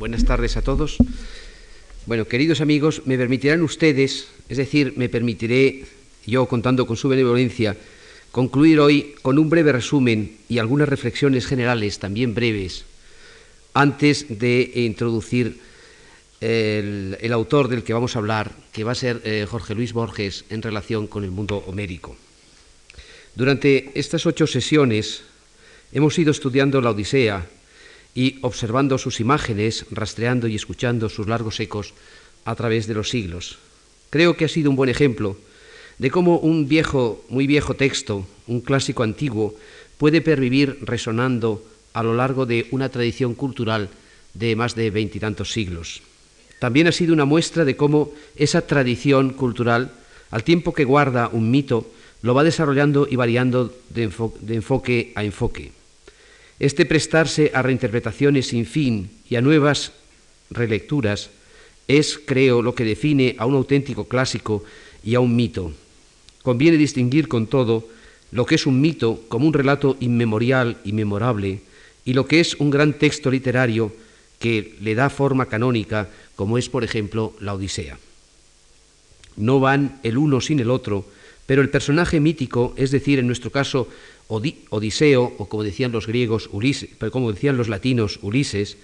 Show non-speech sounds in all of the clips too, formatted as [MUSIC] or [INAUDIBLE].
buenas tardes a todos. Bueno, queridos amigos, me permitirán ustedes, es decir, me permitiré, yo contando con su benevolencia, concluir hoy con un breve resumen y algunas reflexiones generales, también breves, antes de introducir el, autor del que vamos a hablar, que va a ser eh, Jorge Luis Borges, en relación con el mundo homérico. Durante estas ocho sesiones hemos ido estudiando la Odisea y observando sus imágenes, rastreando y escuchando sus largos ecos a través de los siglos. Creo que ha sido un buen ejemplo de cómo un viejo, muy viejo texto, un clásico antiguo, puede pervivir resonando a lo largo de una tradición cultural de más de veintitantos siglos. También ha sido una muestra de cómo esa tradición cultural, al tiempo que guarda un mito, lo va desarrollando y variando de, enfoque a enfoque. Este prestarse a reinterpretaciones sin fin y a nuevas relecturas es, creo, lo que define a un auténtico clásico y a un mito. Conviene distinguir con todo lo que es un mito como un relato inmemorial y memorable y lo que es un gran texto literario que le da forma canónica, como es, por ejemplo, la Odisea. No van el uno sin el otro, pero el personaje mítico, es decir, en nuestro caso Odiseo, o como decían los griegos, como decían los latinos, Ulises,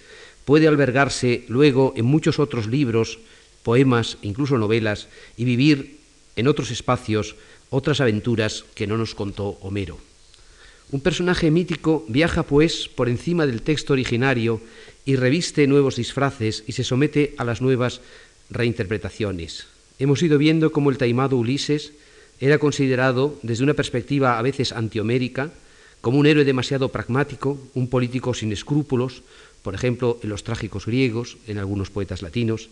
puede albergarse luego en muchos otros libros, poemas, incluso novelas, y vivir en otros espacios otras aventuras que no nos contó Homero. Un personaje mítico viaja, pues, por encima del texto originario y reviste nuevos disfraces y se somete a las nuevas reinterpretaciones. Hemos ido viendo cómo el taimado Ulises era considerado desde una perspectiva a veces antihomérica como un héroe demasiado pragmático, un político sin escrúpulos, por ejemplo, en los trágicos griegos, en algunos poetas latinos,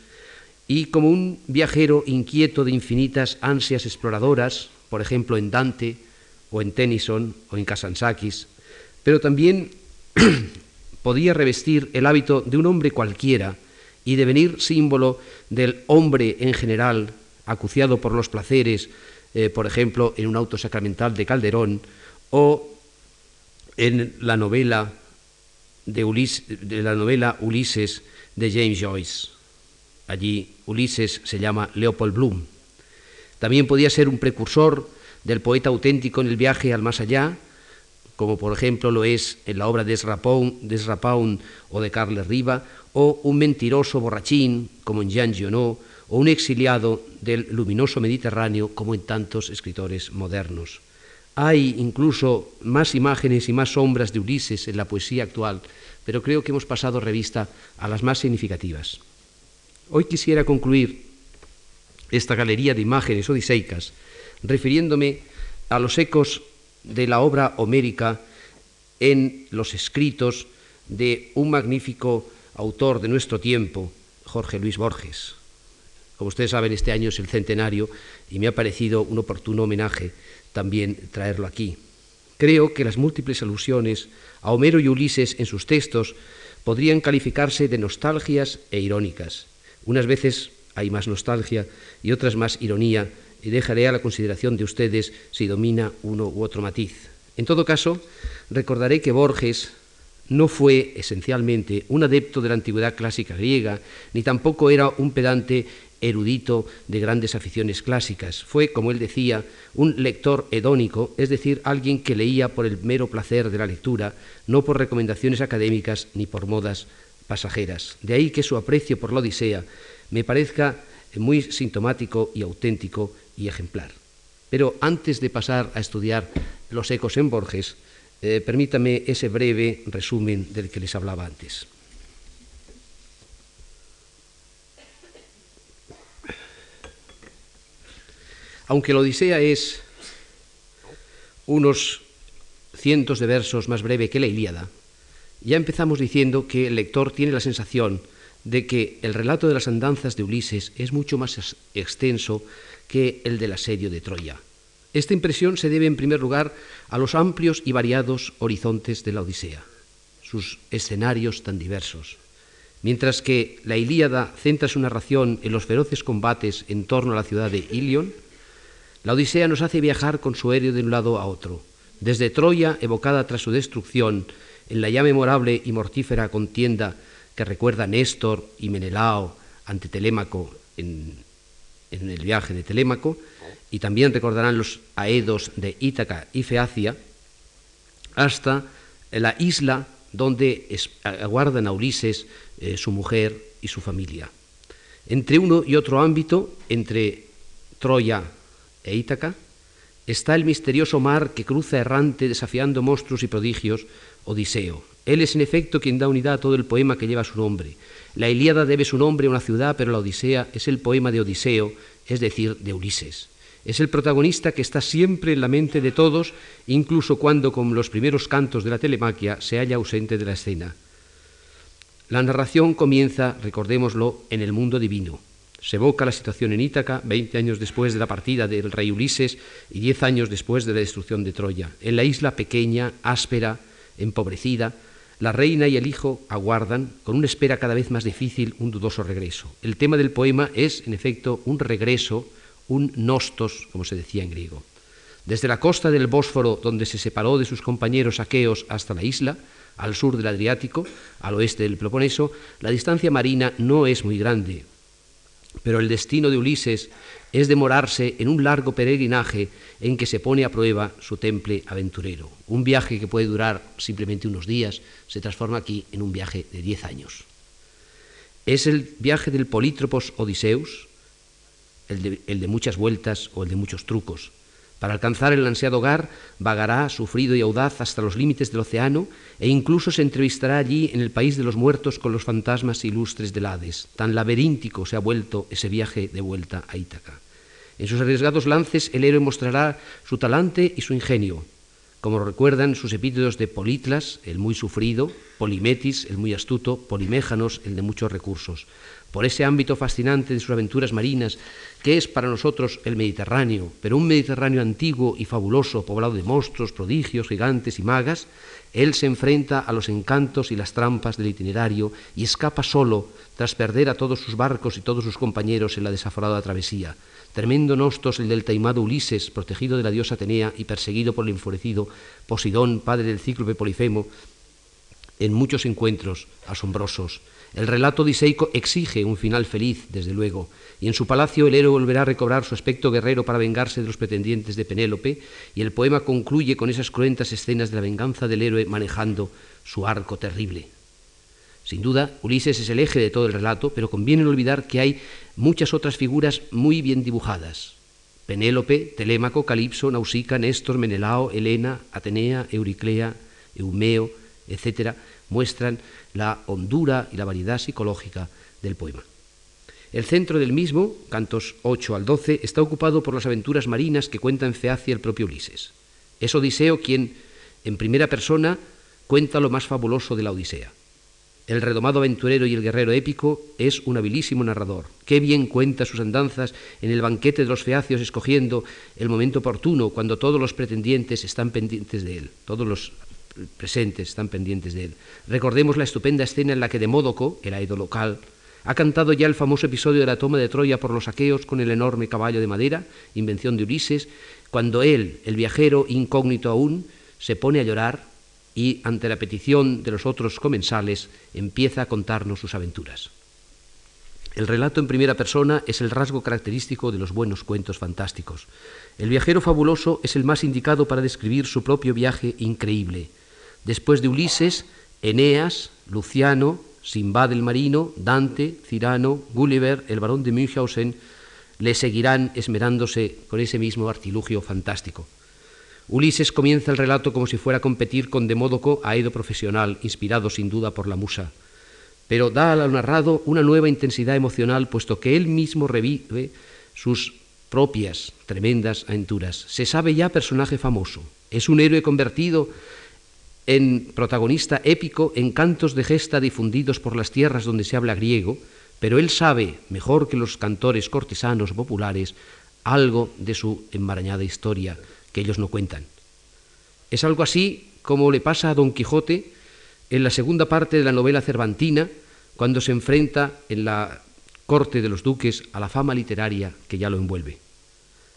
y como un viajero inquieto de infinitas ansias exploradoras, por ejemplo, en Dante o en Tennyson o en Kazansakis, pero también [CLEARS THROAT] podía revestir el hábito de un hombre cualquiera y devenir símbolo del hombre en general, acuciado por los placeres, eh, por ejemplo, en un auto sacramental de Calderón o en la novela de, la novela Ulises de James Joyce. Allí Ulises se llama Leopold Bloom. También podía ser un precursor del poeta auténtico en el viaje al más allá, como por ejemplo lo es en la obra de Esrapaun, o de Carles Riva, o un mentiroso borrachín, como en Jean Giono, o un exiliado del luminoso Mediterráneo como en tantos escritores modernos. Hay incluso más imágenes y más sombras de Ulises en la poesía actual, pero creo que hemos pasado revista a las más significativas. Hoy quisiera concluir esta galería de imágenes odiseicas refiriéndome a los ecos de la obra homérica en los escritos de un magnífico autor de nuestro tiempo, Jorge Luis Borges. Como ustedes saben, este año es el centenario y me ha parecido un oportuno homenaje también traerlo aquí. Creo que las múltiples alusiones a Homero y Ulises en sus textos podrían calificarse de nostalgias e irónicas. Unas veces hay más nostalgia y otras más ironía, y dejaré a la consideración de ustedes si domina uno u otro matiz. En todo caso, recordaré que Borges no fue esencialmente un adepto de la antigüedad clásica griega, ni tampoco era un pedante erudito de grandes aficiones clásicas. Fue, como él decía, un lector hedónico, es decir, alguien que leía por el mero placer de la lectura, no por recomendaciones académicas ni por modas pasajeras. De ahí que su aprecio por la Odisea me parezca muy sintomático y auténtico y ejemplar. Pero antes de pasar a estudiar los ecos en Borges, eh, permítame ese breve resumen del que les hablaba antes. Aunque la Odisea es unos cientos de versos más breve que la Ilíada, ya empezamos diciendo que el lector tiene la sensación de que el relato de las andanzas de Ulises es mucho más extenso que el del asedio de Troya. Esta impresión se debe en primer lugar a los amplios y variados horizontes de la Odisea, sus escenarios tan diversos. Mientras que la Ilíada centra su narración en los feroces combates en torno a la ciudad de Ilion, la Odisea nos hace viajar con su aéreo de un lado a otro, desde Troya, evocada tras su destrucción, en la ya memorable y mortífera contienda que recuerda Néstor y Menelao ante Telémaco en, el viaje de Telémaco, y también recordarán los aedos de Ítaca y Feacia, hasta la isla donde aguardan a Ulises, eh, su mujer y su familia. Entre uno y otro ámbito, entre Troya e Ítaca, está el misterioso mar que cruza errante desafiando monstruos y prodigios, Odiseo. Él es en efecto quien da unidad a todo el poema que lleva su nombre. La Ilíada debe su nombre a una ciudad, pero la Odisea es el poema de Odiseo, es decir, de Ulises. Es el protagonista que está siempre en la mente de todos, incluso cuando, con los primeros cantos de la telemaquia, se halla ausente de la escena. La narración comienza, recordémoslo, en el mundo divino. Se evoca la situación en Ítaca, 20 años después de la partida del rey Ulises y 10 años después de la destrucción de Troya. En la isla pequeña, áspera, empobrecida, la reina y el hijo aguardan, con una espera cada vez más difícil, un dudoso regreso. El tema del poema es, en efecto, un regreso, un nostos, como se decía en griego. Desde la costa del Bósforo, donde se separó de sus compañeros aqueos hasta la isla, al sur del Adriático, al oeste del Peloponeso, la distancia marina no es muy grande, pero el destino de Ulises es demorarse en un largo peregrinaje en que se pone a prueba su temple aventurero. Un viaje que puede durar simplemente unos días se transforma aquí en un viaje de diez años. Es el viaje del Polítropos Odiseus, el de, el de muchas vueltas o el de muchos trucos, para alcanzar el ansiado hogar, vagará, sufrido y audaz, hasta los límites del océano e incluso se entrevistará allí en el país de los muertos con los fantasmas ilustres del Hades. Tan laberíntico se ha vuelto ese viaje de vuelta a Ítaca. En sus arriesgados lances el héroe mostrará su talante y su ingenio, como recuerdan sus epítetos de Politlas, el muy sufrido, Polimetis, el muy astuto, Poliméjanos, el de muchos recursos por ese ámbito fascinante de sus aventuras marinas, que es para nosotros el Mediterráneo, pero un Mediterráneo antiguo y fabuloso, poblado de monstruos, prodigios, gigantes y magas, él se enfrenta a los encantos y las trampas del itinerario y escapa solo tras perder a todos sus barcos y todos sus compañeros en la desaforada travesía. Tremendo nostos el del taimado Ulises, protegido de la diosa Atenea y perseguido por el enfurecido Posidón, padre del cíclope Polifemo, en muchos encuentros asombrosos el relato diseico exige un final feliz, desde luego, y en su palacio el héroe volverá a recobrar su aspecto guerrero para vengarse de los pretendientes de Penélope, y el poema concluye con esas cruentas escenas de la venganza del héroe manejando su arco terrible. Sin duda, Ulises es el eje de todo el relato, pero conviene olvidar que hay muchas otras figuras muy bien dibujadas. Penélope, Telémaco, Calipso, Nausica, Néstor, Menelao, Helena, Atenea, Euriclea, Eumeo, etc., muestran la hondura y la variedad psicológica del poema. El centro del mismo, cantos 8 al 12, está ocupado por las aventuras marinas que cuenta en Feacia el propio Ulises. Es Odiseo quien, en primera persona, cuenta lo más fabuloso de la Odisea. El redomado aventurero y el guerrero épico es un habilísimo narrador. Qué bien cuenta sus andanzas en el banquete de los feacios, escogiendo el momento oportuno cuando todos los pretendientes están pendientes de él, todos los presentes, están pendientes de él. Recordemos la estupenda escena en la que Demódoco, el aido local, ha cantado ya el famoso episodio de la toma de Troya por los aqueos con el enorme caballo de madera, invención de Ulises, cuando él, el viajero incógnito aún, se pone a llorar y, ante la petición de los otros comensales, empieza a contarnos sus aventuras. El relato en primera persona es el rasgo característico de los buenos cuentos fantásticos. El viajero fabuloso es el más indicado para describir su propio viaje increíble, Después de Ulises, Eneas, Luciano, Simbad el marino, Dante, Cirano, Gulliver, el barón de Münchhausen, le seguirán esmerándose con ese mismo artilugio fantástico. Ulises comienza el relato como si fuera a competir con Demódoco, aedo profesional, inspirado sin duda por la musa, pero da al narrado una nueva intensidad emocional, puesto que él mismo revive sus propias tremendas aventuras. Se sabe ya personaje famoso, es un héroe convertido en protagonista épico en cantos de gesta difundidos por las tierras donde se habla griego, pero él sabe, mejor que los cantores cortesanos populares, algo de su enmarañada historia que ellos no cuentan. Es algo así como le pasa a Don Quijote en la segunda parte de la novela cervantina, cuando se enfrenta en la corte de los duques a la fama literaria que ya lo envuelve.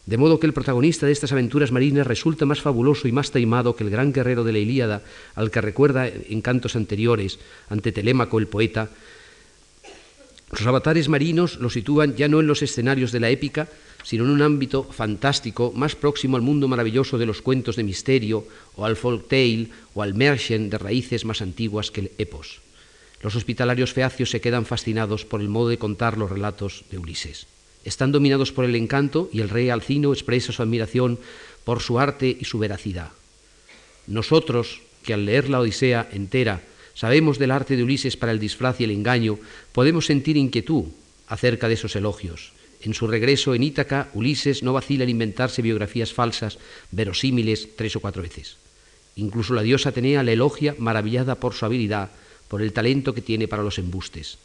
De modo que el protagonista de estas aventuras marinas resulta más fabuloso y más taimado que el gran guerrero de la Ilíada, al que recuerda en cantos anteriores, ante Telémaco el poeta. Los avatares marinos lo sitúan ya no en los escenarios de la épica, sino en un ámbito fantástico más próximo al mundo maravilloso de los cuentos de misterio, o al folk tale, o al Märchen de raíces más antiguas que el epos. Los hospitalarios feacios se quedan fascinados por el modo de contar los relatos de Ulises. Están dominados por el encanto y el rey Alcino expresa su admiración por su arte y su veracidad. Nosotros, que al leer la Odisea entera sabemos del arte de Ulises para el disfraz y el engaño, podemos sentir inquietud acerca de esos elogios. En su regreso en Ítaca, Ulises no vacila en inventarse biografías falsas, verosímiles, tres o cuatro veces. Incluso la diosa Atenea le elogia maravillada por su habilidad por el talento que tiene para los embustes.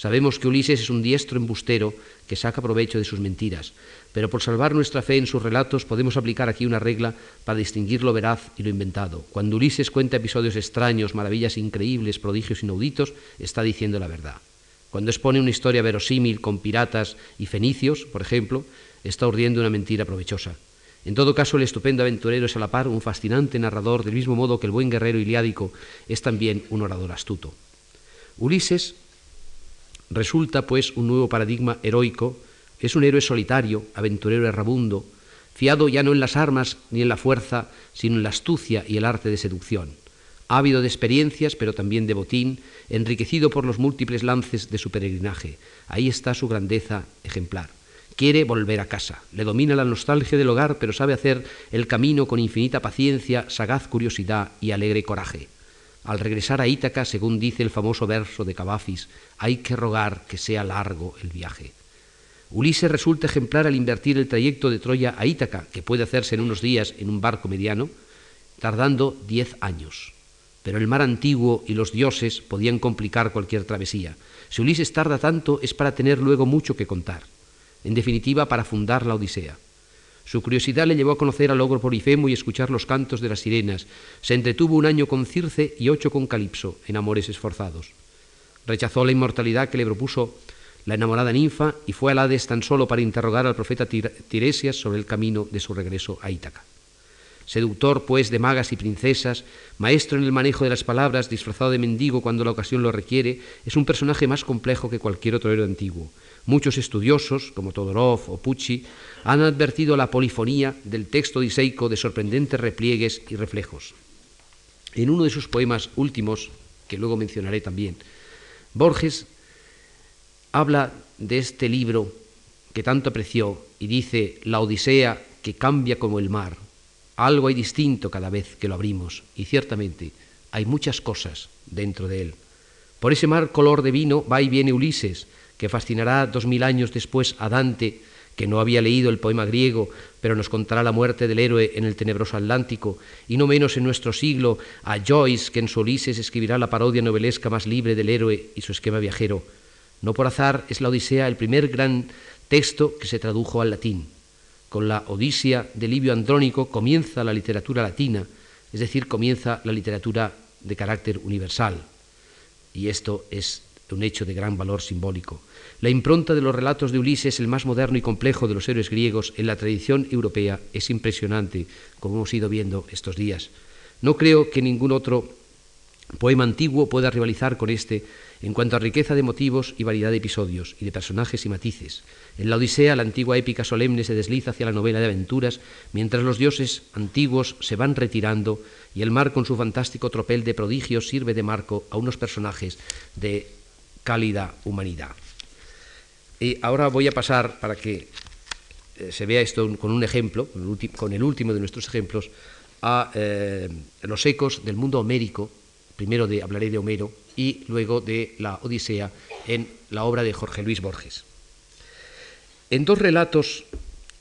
Sabemos que Ulises es un diestro embustero que saca provecho de sus mentiras, pero por salvar nuestra fe en sus relatos podemos aplicar aquí una regla para distinguir lo veraz y lo inventado. Cuando Ulises cuenta episodios extraños, maravillas increíbles, prodigios inauditos, está diciendo la verdad. Cuando expone una historia verosímil con piratas y fenicios, por ejemplo, está urdiendo una mentira provechosa. En todo caso, el estupendo aventurero es a la par un fascinante narrador, del mismo modo que el buen guerrero iliádico es también un orador astuto. Ulises resulta, pues, un nuevo paradigma heroico, es un héroe solitario, aventurero errabundo, fiado ya no en las armas ni en la fuerza, sino en la astucia y el arte de seducción, ávido de experiencias, pero también de botín, enriquecido por los múltiples lances de su peregrinaje. Ahí está su grandeza ejemplar. Quiere volver a casa. Le domina la nostalgia del hogar, pero sabe hacer el camino con infinita paciencia, sagaz curiosidad y alegre coraje. Al regresar a Ítaca, según dice el famoso verso de Cavafis, hay que rogar que sea largo el viaje. Ulises resulta ejemplar al invertir el trayecto de Troya a Ítaca, que puede hacerse en unos días en un barco mediano, tardando diez años. Pero el mar antiguo y los dioses podían complicar cualquier travesía. Si Ulises tarda tanto es para tener luego mucho que contar en definitiva para fundar la Odisea. Su curiosidad le llevó a conocer al ogro Polifemo y escuchar los cantos de las sirenas. Se entretuvo un año con Circe y ocho con Calipso, en amores esforzados. Rechazó la inmortalidad que le propuso la enamorada ninfa y fue a Hades tan solo para interrogar al profeta Tiresias sobre el camino de su regreso a Ítaca. Seductor, pues, de magas y princesas, maestro en el manejo de las palabras, disfrazado de mendigo cuando la ocasión lo requiere, es un personaje más complejo que cualquier otro héroe antiguo. Muchos estudiosos, como Todorov o Pucci, han advertido la polifonía del texto diseico de sorprendentes repliegues y reflejos. En uno de sus poemas últimos, que luego mencionaré también, Borges habla de este libro que tanto apreció y dice la Odisea que cambia como el mar. Algo hay distinto cada vez que lo abrimos y ciertamente hay muchas cosas dentro de él. Por ese mar color de vino va y viene Ulises, que fascinará dos mil años después a Dante, que no había leído el poema griego, pero nos contará la muerte del héroe en el tenebroso Atlántico, y no menos en nuestro siglo a Joyce, que en su Ulises escribirá la parodia novelesca más libre del héroe y su esquema viajero. No por azar es la Odisea el primer gran texto que se tradujo al latín. Con la Odisea de Livio Andrónico comienza la literatura latina, es decir, comienza la literatura de carácter universal. Y esto es un hecho de gran valor simbólico. La impronta de los relatos de Ulises, el más moderno y complejo de los héroes griegos, en la tradición europea es impresionante, como hemos ido viendo estos días. No creo que ningún otro poema antiguo pueda rivalizar con este en cuanto a riqueza de motivos y variedad de episodios y de personajes y matices. En la Odisea, la antigua épica solemne se desliza hacia la novela de aventuras, mientras los dioses antiguos se van retirando y el mar con su fantástico tropel de prodigios sirve de marco a unos personajes de cálida humanidad. Y ahora voy a pasar, para que eh, se vea esto con un ejemplo, con el, último de nuestros ejemplos, a eh, los ecos del mundo homérico. Primero de, hablaré de Homero y luego de la Odisea en la obra de Jorge Luis Borges. En dos relatos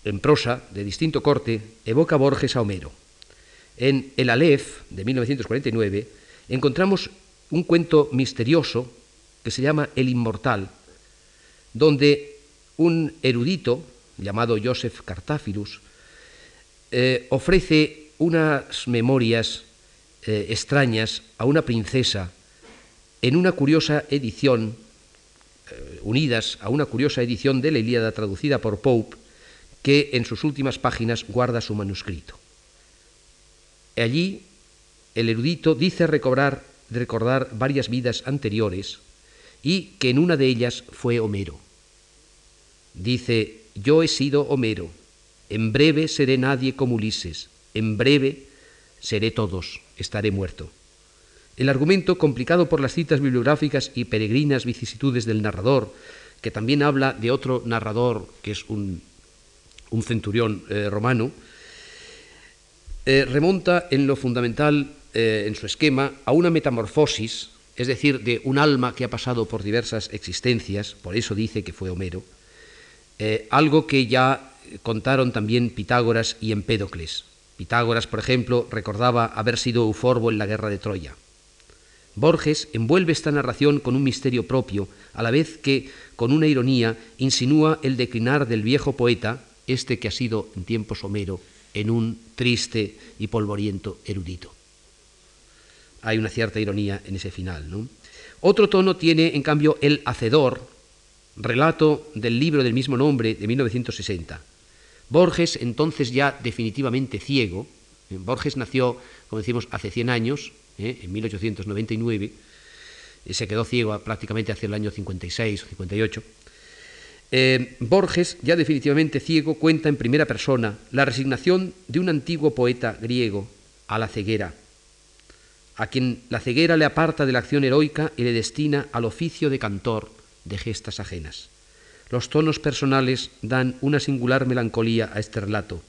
en prosa de distinto corte evoca Borges a Homero. En El Aleph de 1949 encontramos un cuento misterioso que se llama El Inmortal, donde un erudito llamado Joseph Cartáfilus eh, ofrece unas memorias eh, extrañas a una princesa en una curiosa edición, eh, unidas a una curiosa edición de la Ilíada traducida por Pope, que en sus últimas páginas guarda su manuscrito. Allí el erudito dice recobrar, recordar varias vidas anteriores y que en una de ellas fue Homero. Dice, yo he sido Homero, en breve seré nadie como Ulises, en breve seré todos, estaré muerto. El argumento, complicado por las citas bibliográficas y peregrinas vicisitudes del narrador, que también habla de otro narrador que es un, centurión eh, romano, eh, remonta en lo fundamental, eh, en su esquema, a una metamorfosis, es decir, de un alma que ha pasado por diversas existencias, por eso dice que fue Homero, algo que ya contaron también Pitágoras y Empédocles. Pitágoras, por ejemplo, recordaba haber sido euforbo en la guerra de Troya. Borges envuelve esta narración con un misterio propio, a la vez que, con una ironía, insinúa el declinar del viejo poeta, este que ha sido en tiempos Homero, en un triste y polvoriento erudito. Hay una cierta ironía en ese final. ¿no? Otro tono tiene, en cambio, El Hacedor, relato del libro del mismo nombre de 1960. Borges, entonces ya definitivamente ciego, eh, Borges nació, como decimos, hace 100 años, ¿eh? en 1899, y se quedó ciego prácticamente hacia el año 56 o 58. Eh, Borges, ya definitivamente ciego, cuenta en primera persona la resignación de un antiguo poeta griego a la ceguera, a quien la ceguera le aparta de la acción heroica y le destina al oficio de cantor de gestas ajenas. Los tonos personales dan una singular melancolía a este relato.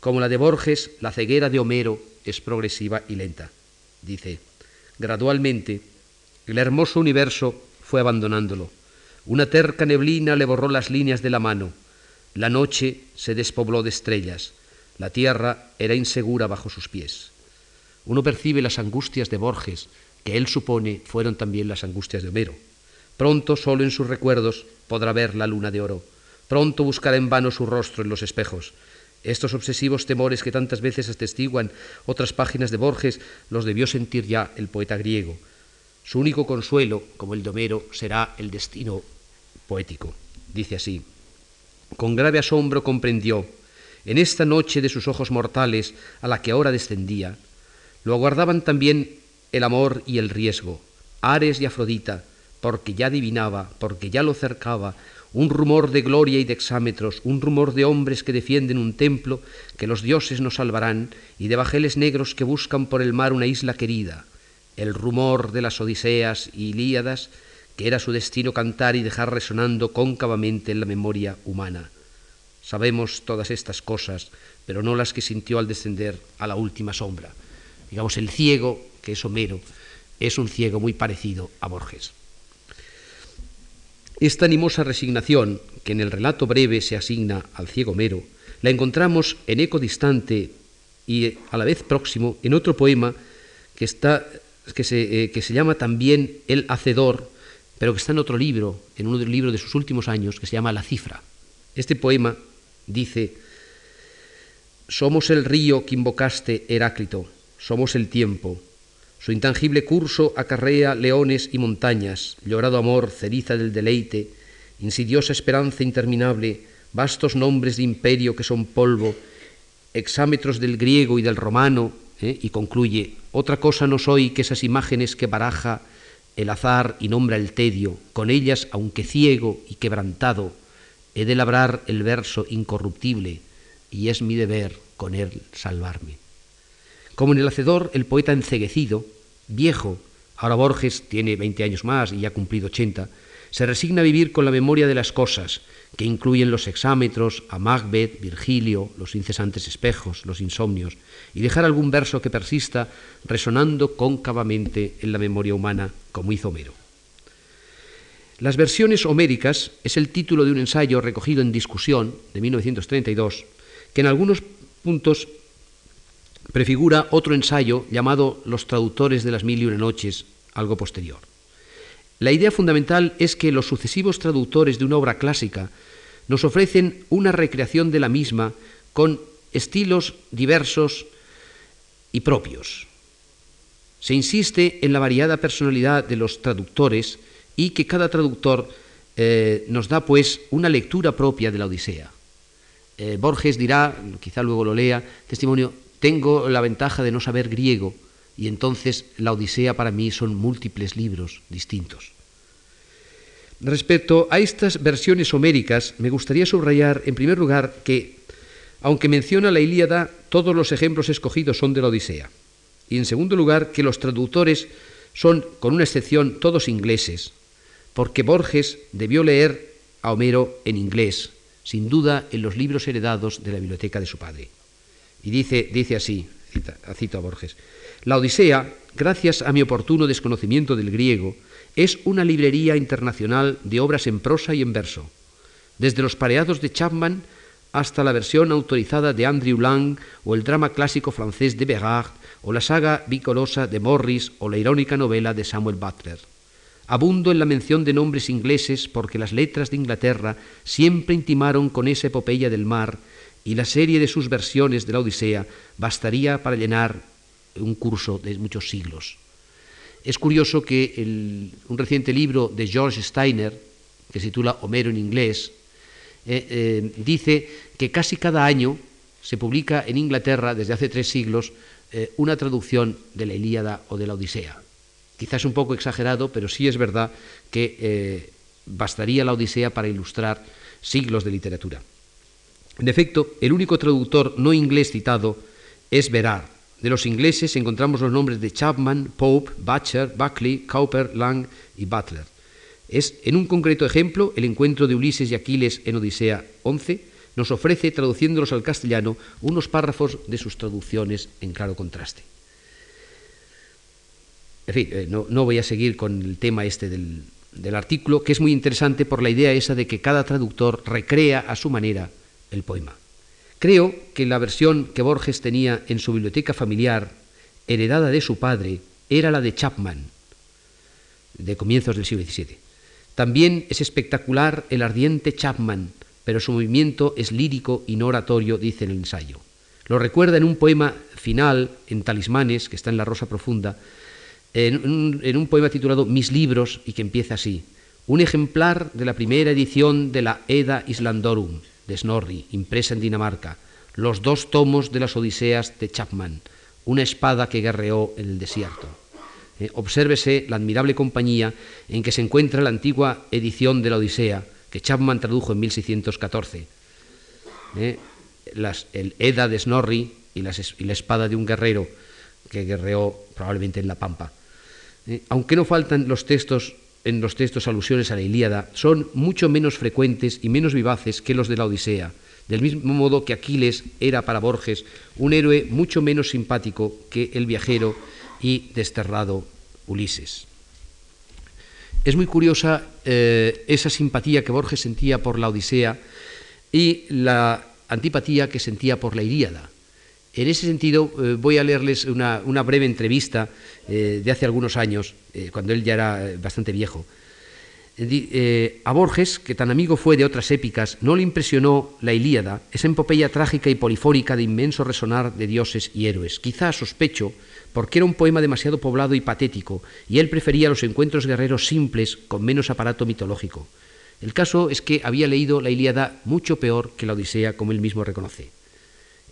Como la de Borges, la ceguera de Homero es progresiva y lenta. Dice, gradualmente el hermoso universo fue abandonándolo. Una terca neblina le borró las líneas de la mano. La noche se despobló de estrellas. La tierra era insegura bajo sus pies. Uno percibe las angustias de Borges, que él supone fueron también las angustias de Homero. Pronto, solo en sus recuerdos, podrá ver la luna de oro. Pronto buscará en vano su rostro en los espejos. Estos obsesivos temores que tantas veces atestiguan otras páginas de Borges los debió sentir ya el poeta griego. Su único consuelo, como el de Homero, será el destino poético. Dice así, con grave asombro comprendió, en esta noche de sus ojos mortales a la que ahora descendía, lo aguardaban también el amor y el riesgo, Ares y Afrodita, porque ya adivinaba, porque ya lo cercaba, un rumor de gloria y de exámetros, un rumor de hombres que defienden un templo, que los dioses nos salvarán, y de bajeles negros que buscan por el mar una isla querida, el rumor de las Odiseas y Ilíadas, que era su destino cantar y dejar resonando cóncavamente en la memoria humana. Sabemos todas estas cosas, pero no las que sintió al descender a la última sombra. Digamos, el ciego, que es Homero, es un ciego muy parecido a Borges. Esta animosa resignación que en el relato breve se asigna al ciego Mero, la encontramos en eco distante y a la vez próximo en otro poema que, está, que, se, eh, que se llama también El Hacedor, pero que está en otro libro, en uno de los libros de sus últimos años, que se llama La Cifra. Este poema dice, Somos el río que invocaste, Heráclito, somos el tiempo, su intangible curso acarrea leones y montañas, llorado amor, ceriza del deleite, insidiosa esperanza interminable, vastos nombres de imperio que son polvo, exámetros del griego y del romano, ¿eh? y concluye, otra cosa no soy que esas imágenes que baraja el azar y nombra el tedio, con ellas, aunque ciego y quebrantado, he de labrar el verso incorruptible, y es mi deber con él salvarme. Como en el Hacedor, el poeta enceguecido, viejo, ahora Borges tiene 20 años más y ha cumplido 80, se resigna a vivir con la memoria de las cosas, que incluyen los exámetros, a Macbeth, Virgilio, los incesantes espejos, los insomnios, y dejar algún verso que persista resonando cóncavamente en la memoria humana, como hizo Homero. Las versiones homéricas es el título de un ensayo recogido en Discusión de 1932, que en algunos puntos prefigura otro ensayo llamado Los traductores de las mil y una noches, algo posterior. La idea fundamental es que los sucesivos traductores de una obra clásica nos ofrecen una recreación de la misma con estilos diversos y propios. Se insiste en la variada personalidad de los traductores y que cada traductor eh, nos da pues una lectura propia de la Odisea. Eh, Borges dirá, quizá luego lo lea, testimonio, tengo la ventaja de no saber griego y entonces la Odisea para mí son múltiples libros distintos. Respecto a estas versiones homéricas, me gustaría subrayar, en primer lugar, que, aunque menciona la Ilíada, todos los ejemplos escogidos son de la Odisea. Y, en segundo lugar, que los traductores son, con una excepción, todos ingleses, porque Borges debió leer a Homero en inglés, sin duda en los libros heredados de la biblioteca de su padre. Y dice, dice así, cita, cito a Borges, la Odisea, gracias a mi oportuno desconocimiento del griego, es una librería internacional de obras en prosa y en verso, desde los pareados de Chapman hasta la versión autorizada de Andrew Lang o el drama clásico francés de Bérard o la saga vicorosa de Morris o la irónica novela de Samuel Butler. Abundo en la mención de nombres ingleses porque las letras de Inglaterra siempre intimaron con esa epopeya del mar y la serie de sus versiones de la Odisea bastaría para llenar un curso de muchos siglos. Es curioso que un reciente libro de George Steiner, que se titula Homero en inglés, eh, eh, dice que casi cada año se publica en Inglaterra, desde hace tres siglos, eh, una traducción de la Ilíada o de la Odisea. Quizás un poco exagerado, pero sí es verdad que bastaría la Odisea para ilustrar siglos de literatura. En efecto, el único traductor no inglés citado es Berard, de los ingleses encontramos los nombres de Chapman, Pope, Butcher, Buckley, Cowper, Lang y Butler. Es, en un concreto ejemplo, el encuentro de Ulises y Aquiles en Odisea 11 nos ofrece, traduciéndolos al castellano, unos párrafos de sus traducciones en claro contraste. En fin, eh, no, voy a seguir con el tema este del, del artículo, que es muy interesante por la idea esa de que cada traductor recrea a su manera el poema. Creo que la versión que Borges tenía en su biblioteca familiar, heredada de su padre, era la de Chapman, de comienzos del siglo XVII. También es espectacular el ardiente Chapman, pero su movimiento es lírico y no oratorio, dice en el ensayo. Lo recuerda en un poema final, en Talismanes, que está en la Rosa Profunda, en un, poema titulado Mis libros, y que empieza así. Un ejemplar de la primera edición de la Eda Islandorum, de Snorri, impresa en Dinamarca, los dos tomos de las Odiseas de Chapman, una espada que guerreó en el desierto. Eh, obsérvese la admirable compañía en que se encuentra la antigua edición de la Odisea, que Chapman tradujo en 1614. Eh, el Eda de Snorri y, la espada de un guerrero que guerreó probablemente en la Pampa. Eh, aunque no faltan los textos en los textos alusiones a la Ilíada son mucho menos frecuentes y menos vivaces que los de la Odisea, del mismo modo que Aquiles era para Borges un héroe mucho menos simpático que el viajero y desterrado Ulises. Es muy curiosa eh, esa simpatía que Borges sentía por la Odisea y la antipatía que sentía por la Ilíada. En ese sentido, eh, voy a leerles una, breve entrevista eh, de hace algunos años, eh, cuando él ya era bastante viejo. a Borges, que tan amigo fue de otras épicas, no le impresionó la Ilíada, esa empopeya trágica y polifónica de inmenso resonar de dioses y héroes. Quizá sospecho, porque era un poema demasiado poblado y patético, y él prefería los encuentros guerreros simples con menos aparato mitológico. El caso es que había leído la Ilíada mucho peor que la Odisea, como él mismo reconoce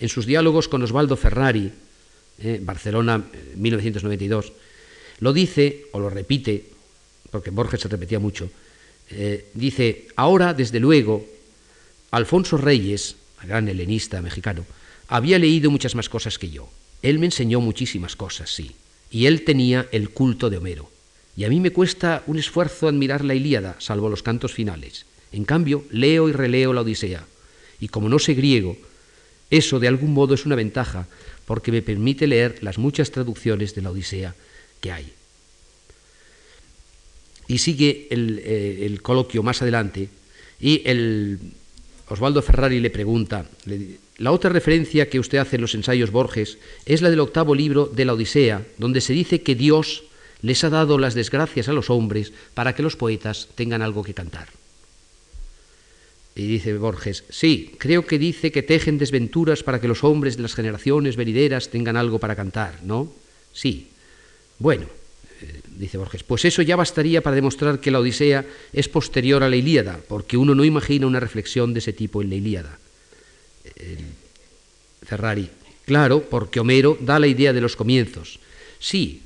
en sus diálogos con Osvaldo Ferrari, eh, Barcelona 1992, eh, lo dice o lo repite, porque Borges se repetía mucho, eh, dice, ahora, desde luego, Alfonso Reyes, el gran helenista mexicano, había leído muchas más cosas que yo. Él me enseñó muchísimas cosas, sí, y él tenía el culto de Homero. Y a mí me cuesta un esfuerzo admirar la Ilíada, salvo los cantos finales. En cambio, leo y releo la Odisea, y como no sé griego, eso, de algún modo, es una ventaja, porque me permite leer las muchas traducciones de la Odisea que hay. Y sigue el, eh, coloquio más adelante, y el Osvaldo Ferrari le pregunta, la otra referencia que usted hace en los ensayos Borges es la del octavo libro de la Odisea, donde se dice que Dios les ha dado las desgracias a los hombres para que los poetas tengan algo que cantar. Y dice Borges, sí, creo que dice que tejen desventuras para que los hombres de las generaciones venideras tengan algo para cantar, ¿no? Sí. Bueno, eh, dice Borges, pues eso ya bastaría para demostrar que la Odisea es posterior a la Ilíada, porque uno no imagina una reflexión de ese tipo en la Ilíada. Ferrari. Claro, porque Homero da la idea de los comienzos. Sí,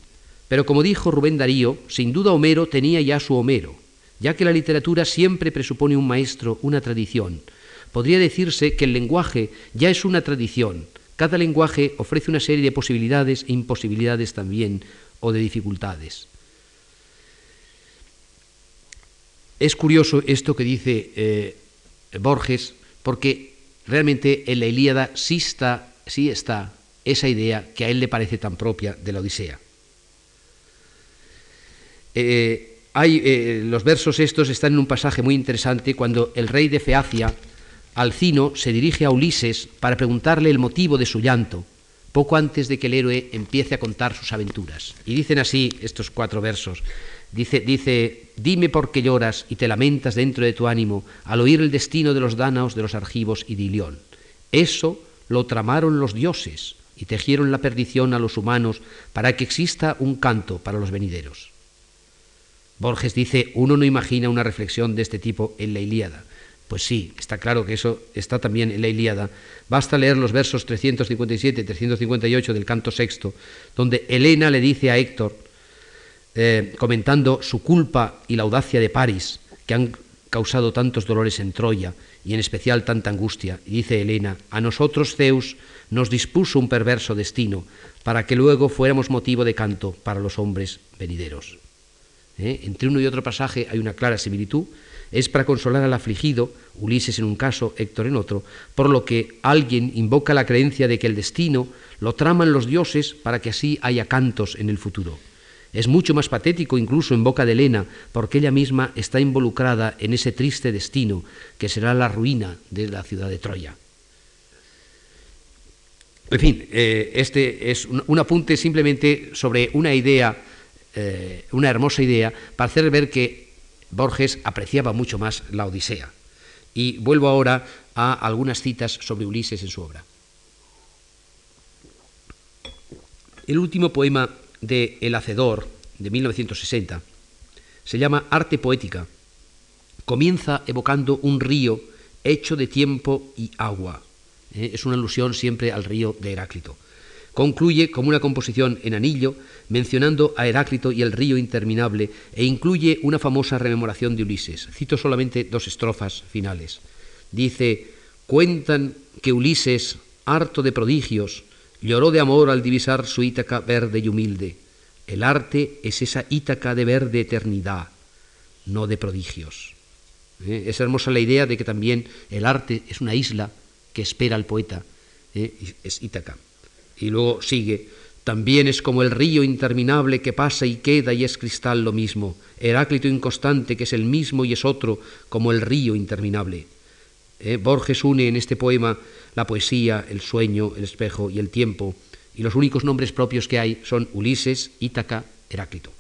pero como dijo Rubén Darío, sin duda Homero tenía ya su Homero, ya que la literatura siempre presupone un maestro, una tradición. Podría decirse que el lenguaje ya es una tradición. Cada lenguaje ofrece una serie de posibilidades e imposibilidades también, o de dificultades. Es curioso esto que dice eh, Borges, porque realmente en la Ilíada sí está, sí está esa idea que a él le parece tan propia de la Odisea. Eh, hay, eh, los versos estos están en un pasaje muy interesante cuando el rey de Feacia, Alcino, se dirige a Ulises para preguntarle el motivo de su llanto, poco antes de que el héroe empiece a contar sus aventuras. Y dicen así estos cuatro versos. Dice, dice, dime por qué lloras y te lamentas dentro de tu ánimo al oír el destino de los dánaos, de los argivos y de Ilión. Eso lo tramaron los dioses y tejieron la perdición a los humanos para que exista un canto para los venideros. Borges dice, uno no imagina una reflexión de este tipo en la Ilíada. Pues sí, está claro que eso está también en la Ilíada. Basta leer los versos 357 y 358 del canto sexto, donde Helena le dice a Héctor, eh, comentando su culpa y la audacia de París, que han causado tantos dolores en Troya y en especial tanta angustia, y dice Helena, a nosotros Zeus nos dispuso un perverso destino para que luego fuéramos motivo de canto para los hombres venideros. ¿Eh? entre uno y otro pasaje hay una clara similitud, es para consolar al afligido, Ulises en un caso, Héctor en otro, por lo que alguien invoca la creencia de que el destino lo traman los dioses para que así haya cantos en el futuro. Es mucho más patético incluso en boca de Helena, porque ella misma está involucrada en ese triste destino que será la ruina de la ciudad de Troya. En fin, eh, este es un apunte simplemente sobre una idea eh, una hermosa idea para hacer ver que Borges apreciaba mucho más la Odisea. Y vuelvo ahora a algunas citas sobre Ulises en su obra. El último poema de El Hacedor, de 1960, se llama Arte Poética. Comienza evocando un río hecho de tiempo y agua. Eh, es una alusión siempre al río de Heráclito. Concluye como una composición en anillo, mencionando a Heráclito y el río interminable, e incluye una famosa rememoración de Ulises. Cito solamente dos estrofas finales. Dice, cuentan que Ulises, harto de prodigios, lloró de amor al divisar su Ítaca verde y humilde. El arte es esa Ítaca de verde eternidad, no de prodigios. ¿Eh? Es hermosa la idea de que también el arte es una isla que espera al poeta, ¿eh? es Ítaca. Y luego sigue, también es como el río interminable que pasa y queda y es cristal lo mismo, Heráclito inconstante que es el mismo y es otro, como el río interminable. Eh, Borges une en este poema la poesía, el sueño, el espejo y el tiempo, y los únicos nombres propios que hay son Ulises, Ítaca, Heráclito.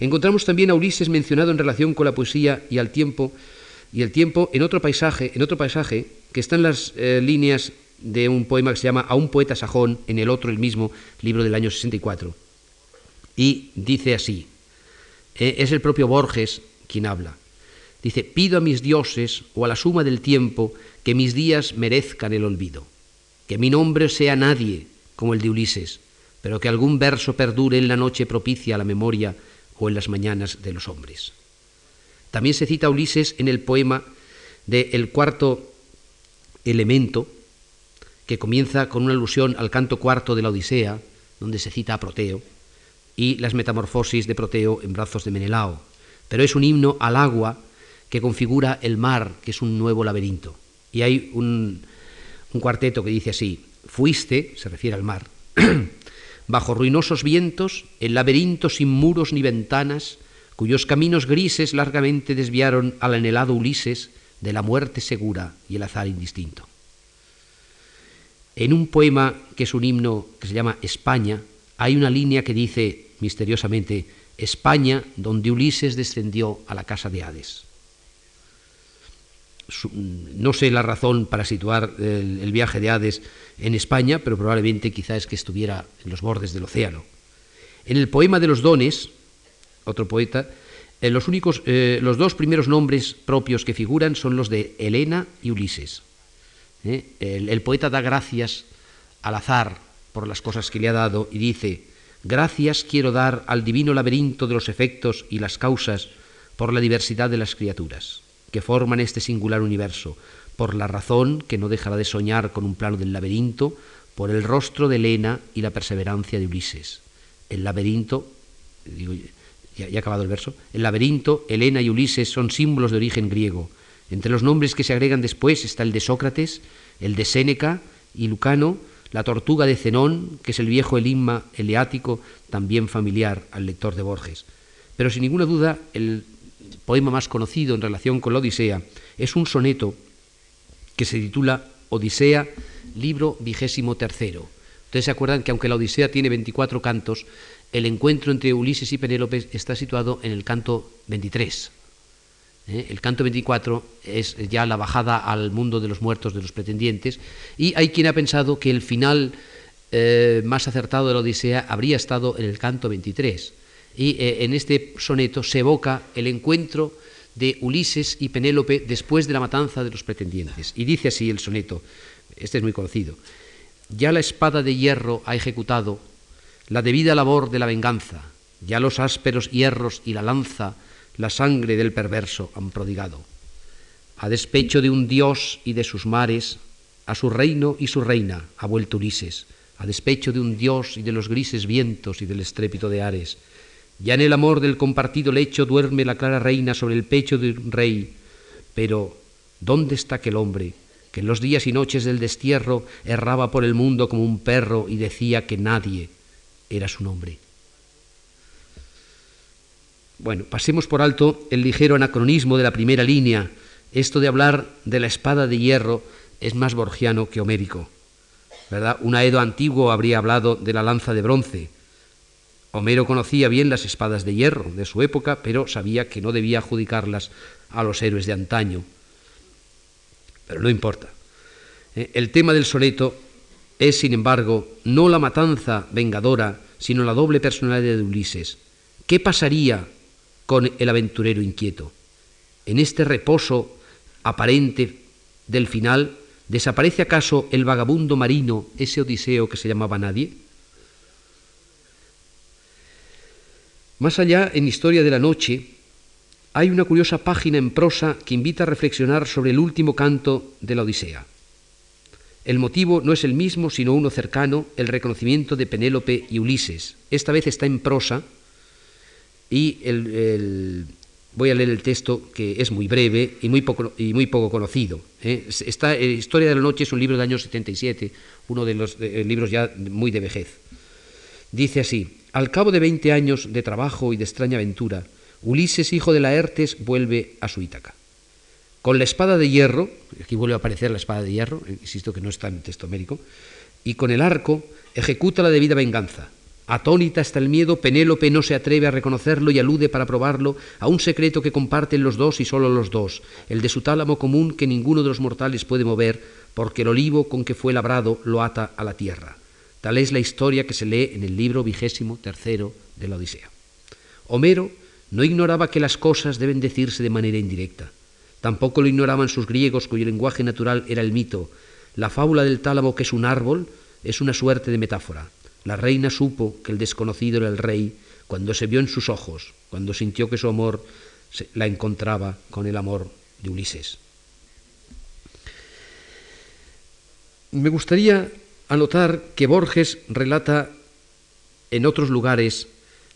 Encontramos también a Ulises mencionado en relación con la poesía y al tiempo, y el tiempo en otro paisaje, en otro paisaje que está en las eh, líneas de un poema que se llama A un poeta sajón, en el otro el mismo libro del año 64. Y dice así, eh, es el propio Borges quien habla. Dice, pido a mis dioses o a la suma del tiempo que mis días merezcan el olvido, que mi nombre sea nadie como el de Ulises, pero que algún verso perdure en la noche propicia a la memoria o en las mañanas de los hombres. También se cita Ulises en el poema de El cuarto elemento, que comienza con una alusión al canto cuarto de la Odisea, donde se cita a Proteo, y las metamorfosis de Proteo en brazos de Menelao. Pero es un himno al agua que configura el mar, que es un nuevo laberinto. Y hay un, cuarteto que dice así, fuiste, se refiere al mar, [CLEARS THROAT] bajo ruinosos vientos, el laberinto sin muros ni ventanas, cuyos caminos grises largamente desviaron al anhelado Ulises de la muerte segura y el azar indistinto. En un poema que es un himno que se llama España, hay una línea que dice misteriosamente, España donde Ulises descendió a la casa de Hades. No sé la razón para situar el, viaje de Hades en España, pero probablemente quizás es que estuviera en los bordes del océano. En el poema de los dones, otro poeta, eh, los, únicos, eh, los dos primeros nombres propios que figuran son los de Helena y Ulises. ¿Eh? el poeta da gracias al azar por las cosas que le ha dado y dice, gracias quiero dar al divino laberinto de los efectos y las causas por la diversidad de las criaturas que forman este singular universo, por la razón que no dejará de soñar con un plano del laberinto, por el rostro de Helena y la perseverancia de Ulises. El laberinto, digo, ya, ya acabado el verso, el laberinto, Helena y Ulises son símbolos de origen griego. Entre los nombres que se agregan después está el de Sócrates, el de Séneca y Lucano, la tortuga de Zenón, que es el viejo elimma eleático, también familiar al lector de Borges. Pero sin ninguna duda, el poema más conocido en relación con la Odisea es un soneto que se titula Odisea, libro vigésimo tercero. Ustedes se acuerdan que aunque la Odisea tiene 24 cantos, el encuentro entre Ulises y Penélope está situado en el canto 23. ¿Eh? El canto 24 es ya la bajada al mundo de los muertos de los pretendientes y hay quien ha pensado que el final eh, más acertado de la Odisea habría estado en el canto 23. Y eh, en este soneto se evoca el encuentro de Ulises y Penélope después de la matanza de los pretendientes. Y dice así el soneto, este es muy conocido, ya la espada de hierro ha ejecutado la debida labor de la venganza, ya los ásperos hierros y la lanza la sangre del perverso han prodigado. A despecho de un dios y de sus mares, a su reino y su reina ha vuelto Ulises, a despecho de un dios y de los grises vientos y del estrépito de Ares. Ya en el amor del compartido lecho duerme la clara reina sobre el pecho de un rey. Pero, ¿dónde está aquel hombre que en los días y noches del destierro erraba por el mundo como un perro y decía que nadie era su nombre? Bueno, pasemos por alto el ligero anacronismo de la primera línea. Esto de hablar de la espada de hierro es más borgiano que homérico. ¿verdad? Un aedo antiguo habría hablado de la lanza de bronce. Homero conocía bien las espadas de hierro de su época, pero sabía que no debía adjudicarlas a los héroes de antaño. Pero no importa. Eh, el tema del soneto es, sin embargo, no la matanza vengadora, sino la doble personalidad de Ulises. ¿Qué pasaría con el aventurero inquieto? En este reposo aparente del final, ¿desaparece acaso el vagabundo marino, ese Odiseo que se llamaba nadie? Más allá, en Historia de la Noche, hay una curiosa página en prosa que invita a reflexionar sobre el último canto de la Odisea. El motivo no es el mismo, sino uno cercano, el reconocimiento de Penélope y Ulises. Esta vez está en prosa y voy a leer el texto que es muy breve y muy poco, y muy poco conocido. ¿eh? Está, Historia de la Noche es un libro del año 77, uno de los libros ya muy de vejez. Dice así, al cabo de veinte años de trabajo y de extraña aventura, Ulises, hijo de Laertes, vuelve a su Ítaca. Con la espada de hierro, aquí vuelve a aparecer la espada de hierro, insisto que no está en el texto médico, y con el arco ejecuta la debida venganza. Atónita hasta el miedo, Penélope no se atreve a reconocerlo y alude para probarlo a un secreto que comparten los dos y solo los dos, el de su tálamo común que ninguno de los mortales puede mover, porque el olivo con que fue labrado lo ata a la tierra. Tal es la historia que se lee en el libro vigésimo tercero de la Odisea. Homero no ignoraba que las cosas deben decirse de manera indirecta. Tampoco lo ignoraban sus griegos cuyo lenguaje natural era el mito. La fábula del tálamo, que es un árbol, es una suerte de metáfora. La reina supo que el desconocido era el rey cuando se vio en sus ojos, cuando sintió que su amor la encontraba con el amor de Ulises. Me gustaría anotar que Borges relata en otros lugares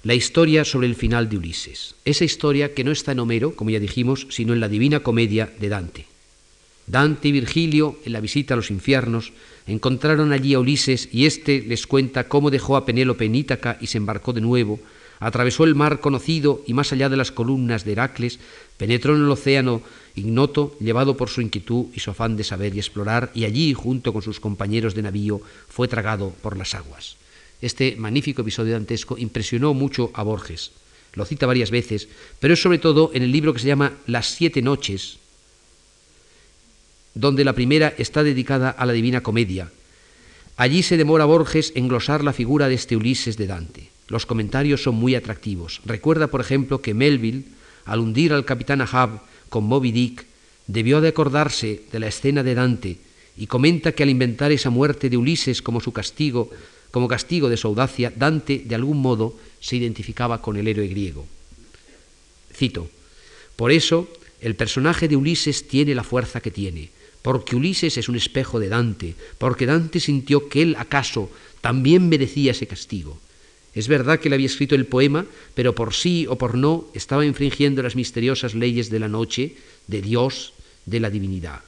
la historia sobre el final de Ulises. Esa historia que no está en Homero, como ya dijimos, sino en la Divina Comedia de Dante. Dante y Virgilio, en la visita a los infiernos, encontraron allí a Ulises y éste les cuenta cómo dejó a Penélope en Ítaca y se embarcó de nuevo, atravesó el mar conocido y más allá de las columnas de Heracles, penetró en el océano ignoto, llevado por su inquietud y su afán de saber y explorar, y allí, junto con sus compañeros de navío, fue tragado por las aguas. Este magnífico episodio dantesco impresionó mucho a Borges. Lo cita varias veces, pero es sobre todo en el libro que se llama Las siete noches, donde la primera está dedicada a la Divina Comedia. Allí se demora Borges en glosar la figura de este Ulises de Dante. Los comentarios son muy atractivos. Recuerda, por ejemplo, que Melville, al hundir al capitán Ahab con Moby Dick, debió de acordarse de la escena de Dante y comenta que al inventar esa muerte de Ulises como su castigo, como castigo de su audacia, Dante de algún modo se identificaba con el héroe griego. Cito, por eso el personaje de Ulises tiene la fuerza que tiene, porque Ulises es un espejo de Dante, porque Dante sintió que él acaso también merecía ese castigo. Es verdad que él había escrito el poema, pero por sí o por no estaba infringiendo las misteriosas leyes de la noche, de Dios, de la divinidad.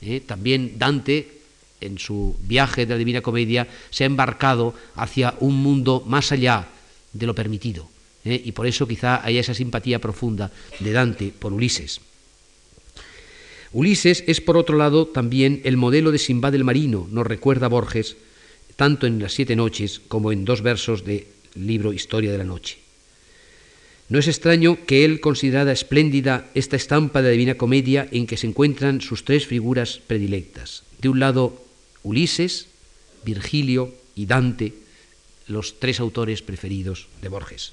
¿Eh? También Dante, en su viaje de la Divina Comedia, se ha embarcado hacia un mundo más allá de lo permitido. ¿eh? Y por eso quizá haya esa simpatía profunda de Dante por Ulises. Ulises es, por otro lado, también el modelo de Simbad el Marino, nos recuerda Borges, tanto en las siete noches como en dos versos del libro Historia de la Noche. No es extraño que él considerara espléndida esta estampa de la Divina Comedia en que se encuentran sus tres figuras predilectas. De un lado, Ulises, Virgilio y Dante, los tres autores preferidos de Borges.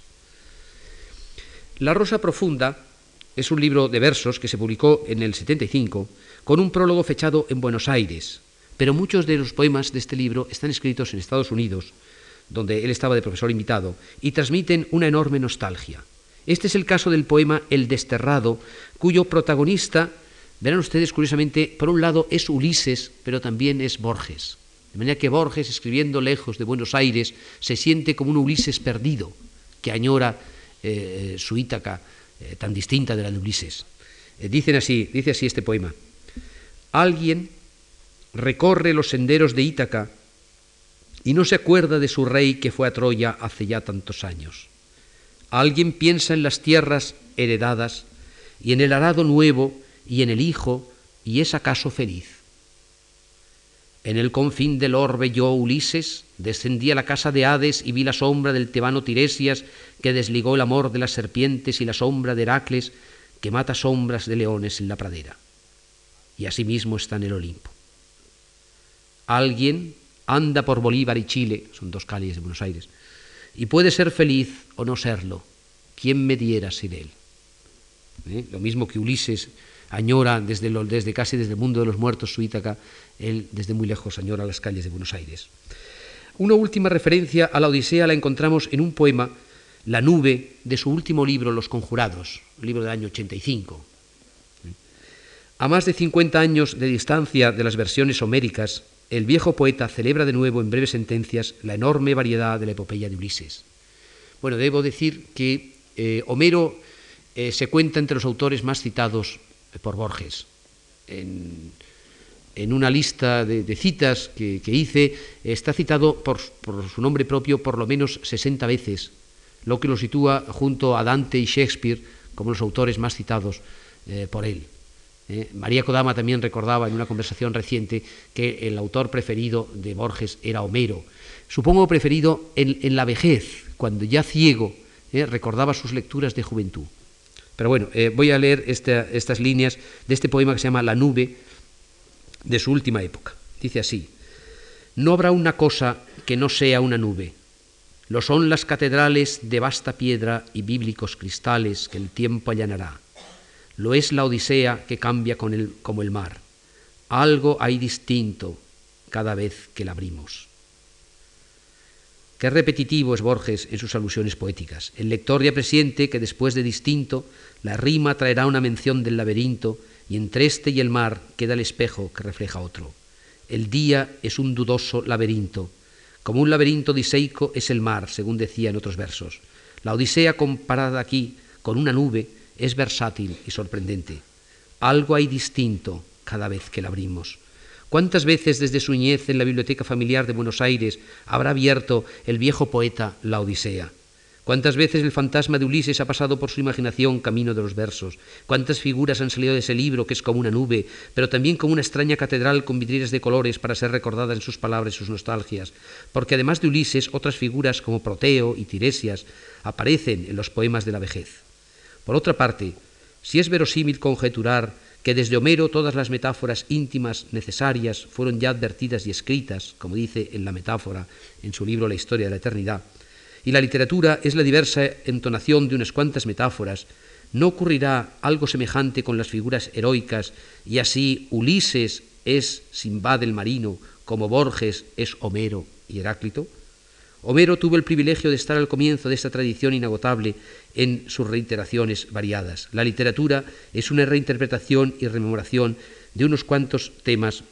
La Rosa Profunda es un libro de versos que se publicó en el 75 con un prólogo fechado en Buenos Aires, pero muchos de los poemas de este libro están escritos en Estados Unidos, donde él estaba de profesor invitado, y transmiten una enorme nostalgia. Este es el caso del poema El Desterrado, cuyo protagonista, verán ustedes curiosamente, por un lado es Ulises, pero también es Borges. De manera que Borges, escribiendo lejos de Buenos Aires, se siente como un Ulises perdido, que añora eh, su Ítaca eh, tan distinta de la de Ulises. Eh, dicen así, dice así este poema. Alguien recorre los senderos de Ítaca y no se acuerda de su rey que fue a Troya hace ya tantos años. Alguien piensa en las tierras heredadas y en el arado nuevo y en el hijo y es acaso feliz. En el confín del orbe yo, Ulises, descendí a la casa de Hades y vi la sombra del tebano Tiresias que desligó el amor de las serpientes y la sombra de Heracles que mata sombras de leones en la pradera. Y asimismo está en el Olimpo. Alguien anda por Bolívar y Chile, son dos calles de Buenos Aires, y puede ser feliz o no serlo. ¿Quién me diera sin él? ¿Eh? Lo mismo que Ulises añora desde, desde casi desde el mundo de los muertos su Ítaca, él desde muy lejos añora las calles de Buenos Aires. Una última referencia a la Odisea la encontramos en un poema, La nube, de su último libro, Los Conjurados, libro del año 85. A más de 50 años de distancia de las versiones homéricas, el viejo poeta celebra de nuevo en breves sentencias la enorme variedad de la epopeya de Ulises. Bueno, debo decir que eh, Homero eh, se cuenta entre los autores más citados por Borges. En, una lista de, citas que, hice está citado por, su nombre propio por lo menos 60 veces, lo que lo sitúa junto a Dante y Shakespeare como los autores más citados eh, por él. ¿eh? María Kodama también recordaba en una conversación reciente que el autor preferido de Borges era Homero. Supongo preferido en, la vejez, cuando ya ciego ¿eh? recordaba sus lecturas de juventud. Pero bueno, voy a leer estas líneas de este poema que se llama La nube de su última época. Dice así, no habrá una cosa que no sea una nube. Lo son las catedrales de vasta piedra y bíblicos cristales que el tiempo allanará lo es la Odisea que cambia con el, como el mar. Algo hay distinto cada vez que la abrimos. Qué repetitivo es Borges en sus alusiones poéticas. El lector ya presiente que después de distinto, la rima traerá una mención del laberinto y entre este y el mar queda el espejo que refleja otro. El día es un dudoso laberinto, como un laberinto diseico es el mar, según decía en otros versos. La Odisea comparada aquí con una nube es versátil y sorprendente. Algo hay distinto cada vez que la abrimos. ¿Cuántas veces desde su niñez en la biblioteca familiar de Buenos Aires habrá abierto el viejo poeta la Odisea? ¿Cuántas veces el fantasma de Ulises ha pasado por su imaginación camino de los versos? ¿Cuántas figuras han salido de ese libro que es como una nube, pero también como una extraña catedral con vidrieras de colores para ser recordada en sus palabras y sus nostalgias? Porque además de Ulises, otras figuras como Proteo y Tiresias aparecen en los poemas de la vejez. Por otra parte, si es verosímil conjeturar que desde Homero todas las metáforas íntimas necesarias fueron ya advertidas y escritas, como dice en la metáfora en su libro La historia de la eternidad, y la literatura es la diversa entonación de unas cuantas metáforas, ¿no ocurrirá algo semejante con las figuras heroicas y así Ulises es Simbad el marino, como Borges es Homero y Heráclito? Homero tuvo el privilegio de estar al comienzo de esta tradición inagotable en sus reiteraciones variadas. La literatura es una reinterpretación y rememoración de unos cuantos temas,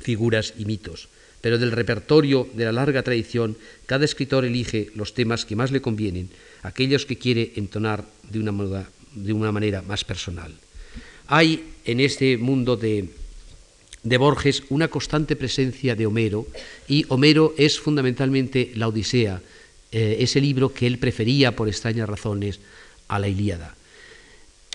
figuras y mitos, pero del repertorio de la larga tradición, cada escritor elige los temas que más le convienen, aquellos que quiere entonar de una, de una manera más personal. Hay en este mundo de de Borges una constante presencia de Homero y Homero es fundamentalmente la Odisea, eh, ese libro que él prefería por extrañas razones a la Ilíada.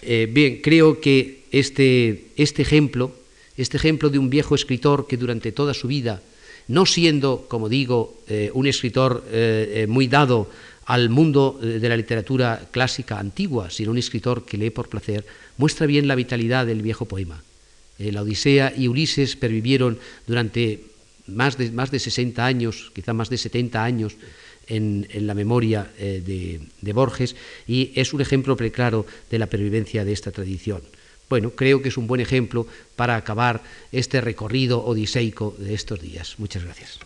Eh, bien, creo que este, este, ejemplo, este ejemplo de un viejo escritor que durante toda su vida, no siendo, como digo, eh, un escritor muy dado al mundo de la literatura clásica antigua, sino un escritor que lee por placer, muestra bien la vitalidad del viejo poema. Eh, la Odisea y Ulises pervivieron durante más de, más de 60 años, quizá más de 70 años, en, la memoria eh, de, de, Borges y es un ejemplo preclaro de la pervivencia de esta tradición. Bueno, creo que es un buen ejemplo para acabar este recorrido odiseico de estos días. Muchas gracias.